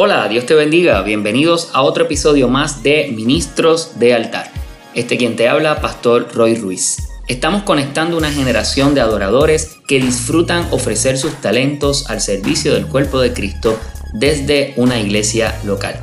Hola, Dios te bendiga. Bienvenidos a otro episodio más de Ministros de Altar. Este quien te habla, Pastor Roy Ruiz. Estamos conectando una generación de adoradores que disfrutan ofrecer sus talentos al servicio del cuerpo de Cristo desde una iglesia local.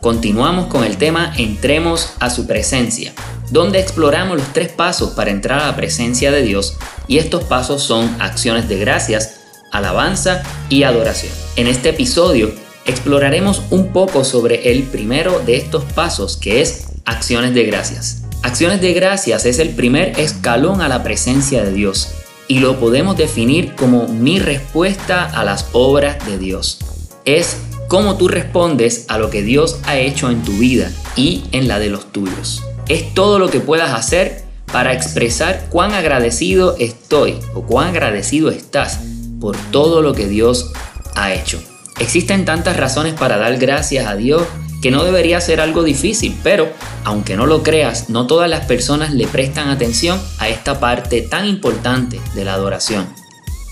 Continuamos con el tema Entremos a su presencia, donde exploramos los tres pasos para entrar a la presencia de Dios y estos pasos son acciones de gracias, alabanza y adoración. En este episodio exploraremos un poco sobre el primero de estos pasos que es acciones de gracias. Acciones de gracias es el primer escalón a la presencia de Dios y lo podemos definir como mi respuesta a las obras de Dios. Es cómo tú respondes a lo que Dios ha hecho en tu vida y en la de los tuyos. Es todo lo que puedas hacer para expresar cuán agradecido estoy o cuán agradecido estás por todo lo que Dios ha hecho. Existen tantas razones para dar gracias a Dios que no debería ser algo difícil, pero aunque no lo creas, no todas las personas le prestan atención a esta parte tan importante de la adoración.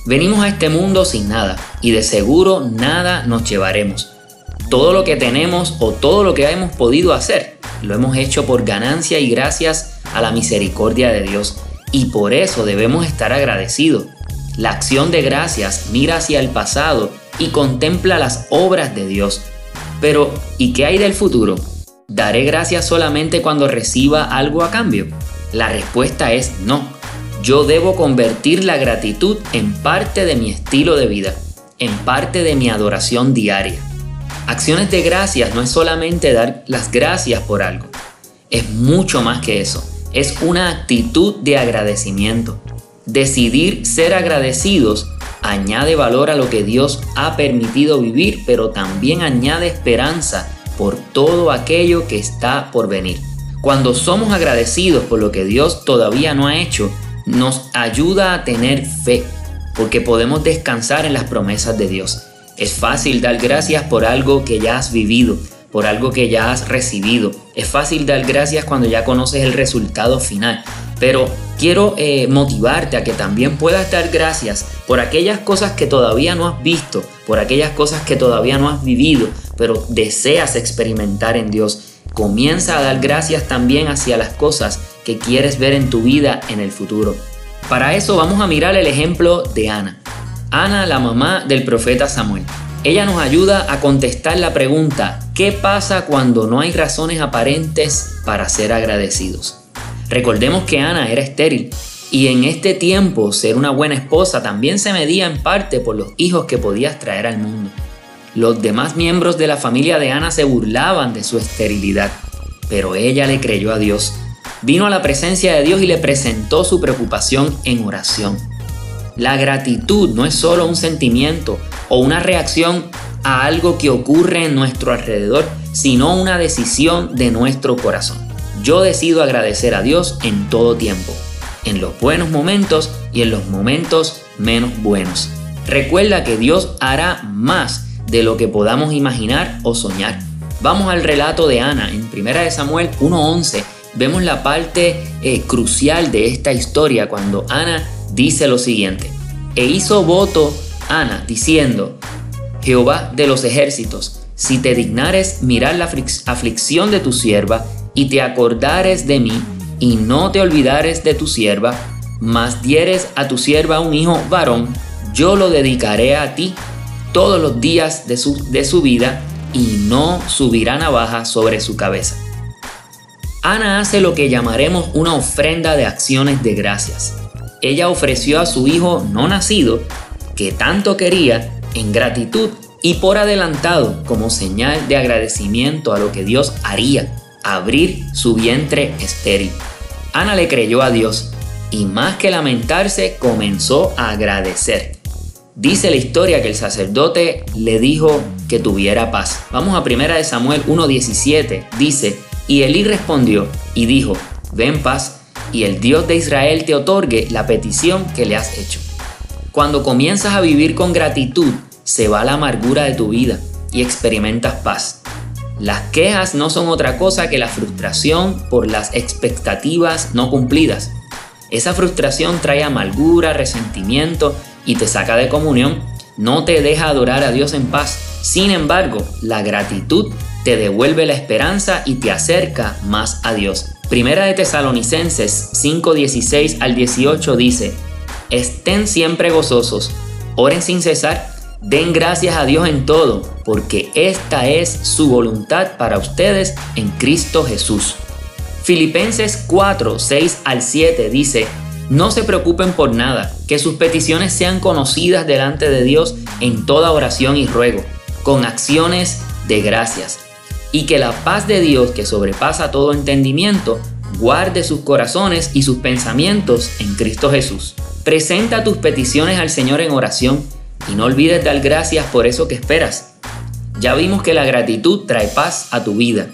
Venimos a este mundo sin nada y de seguro nada nos llevaremos. Todo lo que tenemos o todo lo que hemos podido hacer lo hemos hecho por ganancia y gracias a la misericordia de Dios y por eso debemos estar agradecidos. La acción de gracias mira hacia el pasado y contempla las obras de Dios. Pero, ¿y qué hay del futuro? ¿Daré gracias solamente cuando reciba algo a cambio? La respuesta es no. Yo debo convertir la gratitud en parte de mi estilo de vida, en parte de mi adoración diaria. Acciones de gracias no es solamente dar las gracias por algo, es mucho más que eso. Es una actitud de agradecimiento. Decidir ser agradecidos añade valor a lo que Dios ha permitido vivir, pero también añade esperanza por todo aquello que está por venir. Cuando somos agradecidos por lo que Dios todavía no ha hecho, nos ayuda a tener fe, porque podemos descansar en las promesas de Dios. Es fácil dar gracias por algo que ya has vivido, por algo que ya has recibido. Es fácil dar gracias cuando ya conoces el resultado final. Pero quiero eh, motivarte a que también puedas dar gracias por aquellas cosas que todavía no has visto, por aquellas cosas que todavía no has vivido, pero deseas experimentar en Dios. Comienza a dar gracias también hacia las cosas que quieres ver en tu vida en el futuro. Para eso vamos a mirar el ejemplo de Ana. Ana, la mamá del profeta Samuel. Ella nos ayuda a contestar la pregunta, ¿qué pasa cuando no hay razones aparentes para ser agradecidos? Recordemos que Ana era estéril y en este tiempo ser una buena esposa también se medía en parte por los hijos que podías traer al mundo. Los demás miembros de la familia de Ana se burlaban de su esterilidad, pero ella le creyó a Dios. Vino a la presencia de Dios y le presentó su preocupación en oración. La gratitud no es solo un sentimiento o una reacción a algo que ocurre en nuestro alrededor, sino una decisión de nuestro corazón. Yo decido agradecer a Dios en todo tiempo, en los buenos momentos y en los momentos menos buenos. Recuerda que Dios hará más de lo que podamos imaginar o soñar. Vamos al relato de Ana. En 1 Samuel 1.11 vemos la parte eh, crucial de esta historia cuando Ana dice lo siguiente. E hizo voto Ana diciendo, Jehová de los ejércitos, si te dignares mirar la aflicción de tu sierva y te acordares de mí, y no te olvidares de tu sierva, mas dieres a tu sierva un hijo varón, yo lo dedicaré a ti todos los días de su, de su vida, y no subirá navaja sobre su cabeza. Ana hace lo que llamaremos una ofrenda de acciones de gracias. Ella ofreció a su hijo no nacido, que tanto quería, en gratitud y por adelantado como señal de agradecimiento a lo que Dios haría abrir su vientre estéril. Ana le creyó a Dios y más que lamentarse comenzó a agradecer. Dice la historia que el sacerdote le dijo que tuviera paz. Vamos a primera de Samuel 1:17. Dice, "Y Elí respondió y dijo: Ven paz, y el Dios de Israel te otorgue la petición que le has hecho." Cuando comienzas a vivir con gratitud, se va la amargura de tu vida y experimentas paz. Las quejas no son otra cosa que la frustración por las expectativas no cumplidas. Esa frustración trae amargura, resentimiento y te saca de comunión no te deja adorar a Dios en paz. Sin embargo, la gratitud te devuelve la esperanza y te acerca más a Dios. Primera de Tesalonicenses 5:16 al 18 dice, estén siempre gozosos, oren sin cesar, den gracias a Dios en todo, porque esta es su voluntad para ustedes en Cristo Jesús. Filipenses 4, 6 al 7 dice, no se preocupen por nada, que sus peticiones sean conocidas delante de Dios en toda oración y ruego, con acciones de gracias y que la paz de Dios que sobrepasa todo entendimiento guarde sus corazones y sus pensamientos en Cristo Jesús. Presenta tus peticiones al Señor en oración y no olvides dar gracias por eso que esperas. Ya vimos que la gratitud trae paz a tu vida,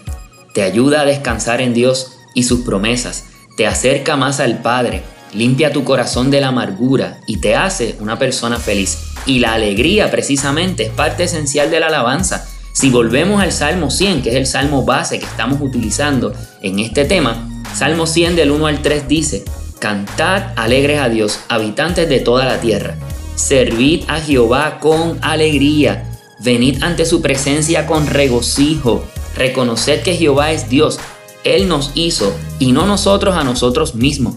te ayuda a descansar en Dios y sus promesas, te acerca más al Padre, limpia tu corazón de la amargura y te hace una persona feliz. Y la alegría precisamente es parte esencial de la alabanza si volvemos al Salmo 100, que es el Salmo base que estamos utilizando en este tema, Salmo 100 del 1 al 3 dice, Cantad alegres a Dios, habitantes de toda la tierra. Servid a Jehová con alegría. Venid ante su presencia con regocijo. Reconoced que Jehová es Dios. Él nos hizo y no nosotros a nosotros mismos.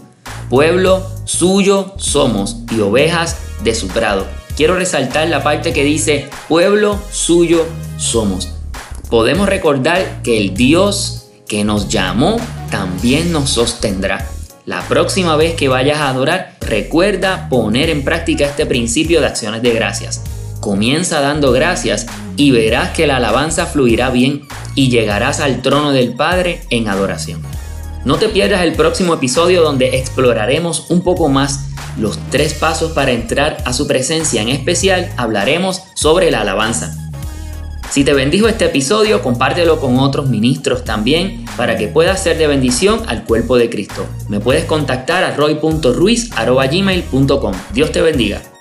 Pueblo suyo somos y ovejas de su prado. Quiero resaltar la parte que dice, pueblo suyo somos. Podemos recordar que el Dios que nos llamó también nos sostendrá. La próxima vez que vayas a adorar, recuerda poner en práctica este principio de acciones de gracias. Comienza dando gracias y verás que la alabanza fluirá bien y llegarás al trono del Padre en adoración. No te pierdas el próximo episodio donde exploraremos un poco más los tres pasos para entrar a su presencia. En especial hablaremos sobre la alabanza. Si te bendijo este episodio, compártelo con otros ministros también para que pueda ser de bendición al cuerpo de Cristo. Me puedes contactar a roy.ruiz.gmail.com. Dios te bendiga.